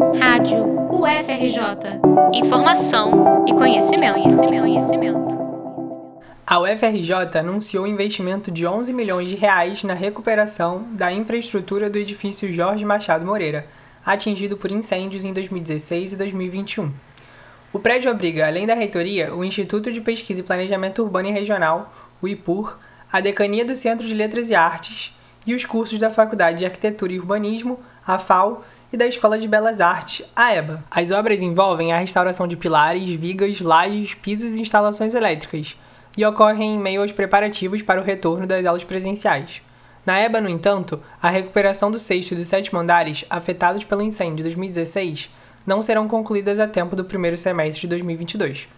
Rádio UFRJ. Informação e conhecimento, conhecimento, conhecimento. A UFRJ anunciou investimento de 11 milhões de reais na recuperação da infraestrutura do edifício Jorge Machado Moreira, atingido por incêndios em 2016 e 2021. O prédio abriga, além da reitoria, o Instituto de Pesquisa e Planejamento Urbano e Regional, o IPUR, a Decania do Centro de Letras e Artes e os cursos da Faculdade de Arquitetura e Urbanismo, a FAO, e da Escola de Belas Artes, a EBA. As obras envolvem a restauração de pilares, vigas, lajes, pisos e instalações elétricas, e ocorrem em meio aos preparativos para o retorno das aulas presenciais. Na EBA, no entanto, a recuperação do sexto e do sétimo andares, afetados pelo incêndio de 2016, não serão concluídas a tempo do primeiro semestre de 2022.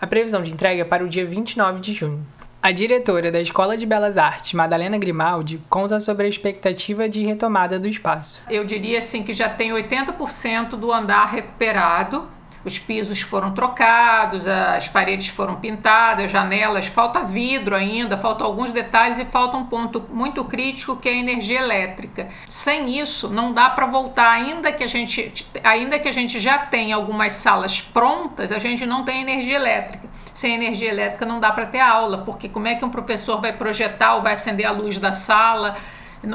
A previsão de entrega é para o dia 29 de junho. A diretora da Escola de Belas Artes, Madalena Grimaldi, conta sobre a expectativa de retomada do espaço. Eu diria assim que já tem 80% do andar recuperado. Os pisos foram trocados, as paredes foram pintadas, janelas, falta vidro ainda, faltam alguns detalhes e falta um ponto muito crítico que é a energia elétrica. Sem isso, não dá para voltar, ainda que a gente, ainda que a gente já tenha algumas salas prontas, a gente não tem energia elétrica sem energia elétrica não dá para ter aula, porque como é que um professor vai projetar ou vai acender a luz da sala?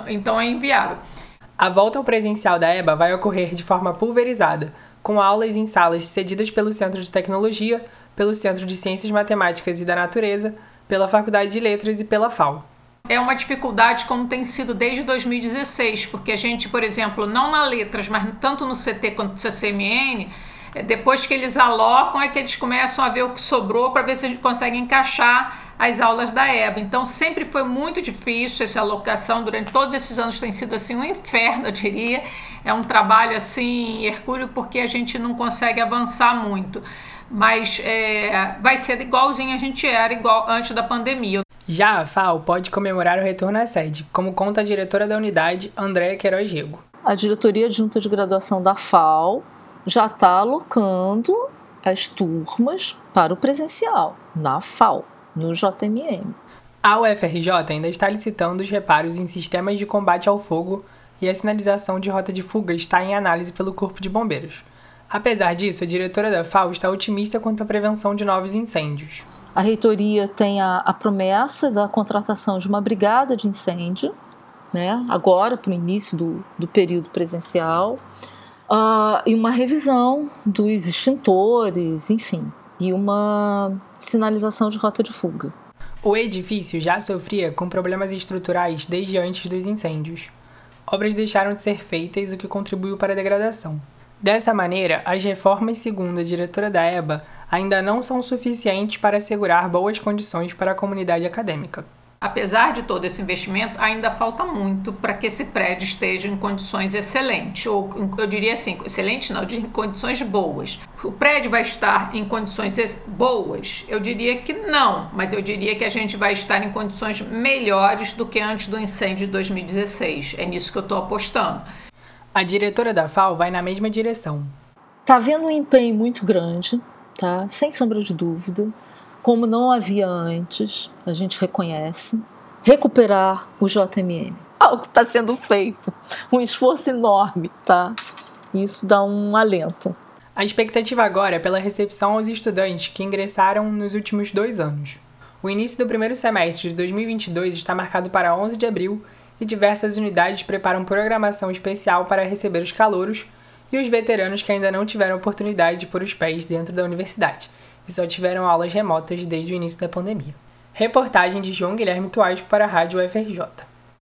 Então é inviável. A volta ao presencial da EBA vai ocorrer de forma pulverizada, com aulas em salas cedidas pelo Centro de Tecnologia, pelo Centro de Ciências Matemáticas e da Natureza, pela Faculdade de Letras e pela FAO. É uma dificuldade como tem sido desde 2016, porque a gente, por exemplo, não na letras, mas tanto no CT quanto no CCMN, depois que eles alocam, é que eles começam a ver o que sobrou para ver se a gente consegue encaixar as aulas da EBA. Então, sempre foi muito difícil essa alocação. Durante todos esses anos tem sido assim um inferno, eu diria. É um trabalho assim hercúleo porque a gente não consegue avançar muito. Mas é, vai ser igualzinho a gente era igual antes da pandemia. Já a FAO pode comemorar o retorno à sede, como conta a diretora da unidade, Andréa Queiroz Rego. A diretoria junta de graduação da FAO já está alocando as turmas para o presencial, na FAO, no JMM. A UFRJ ainda está licitando os reparos em sistemas de combate ao fogo e a sinalização de rota de fuga está em análise pelo Corpo de Bombeiros. Apesar disso, a diretora da FAO está otimista quanto à prevenção de novos incêndios. A reitoria tem a, a promessa da contratação de uma brigada de incêndio, né, agora para o início do, do período presencial uh, e uma revisão dos extintores, enfim, e uma sinalização de rota de fuga. O edifício já sofria com problemas estruturais desde antes dos incêndios. Obras deixaram de ser feitas, o que contribuiu para a degradação. Dessa maneira, as reformas, segundo a diretora da EBA, ainda não são suficientes para assegurar boas condições para a comunidade acadêmica. Apesar de todo esse investimento, ainda falta muito para que esse prédio esteja em condições excelentes, ou eu diria assim, excelente não, em condições boas. O prédio vai estar em condições boas? Eu diria que não, mas eu diria que a gente vai estar em condições melhores do que antes do incêndio de 2016. É nisso que eu estou apostando. A diretora da FAO vai na mesma direção. Está havendo um empenho muito grande, tá? Sem sombra de dúvida como não havia antes, a gente reconhece, recuperar o JMM. Algo está sendo feito, um esforço enorme, tá? Isso dá um alento. A expectativa agora é pela recepção aos estudantes que ingressaram nos últimos dois anos. O início do primeiro semestre de 2022 está marcado para 11 de abril e diversas unidades preparam programação especial para receber os calouros e os veteranos que ainda não tiveram oportunidade de pôr os pés dentro da universidade e só tiveram aulas remotas desde o início da pandemia. Reportagem de João Guilherme Tuasco para a Rádio UFRJ.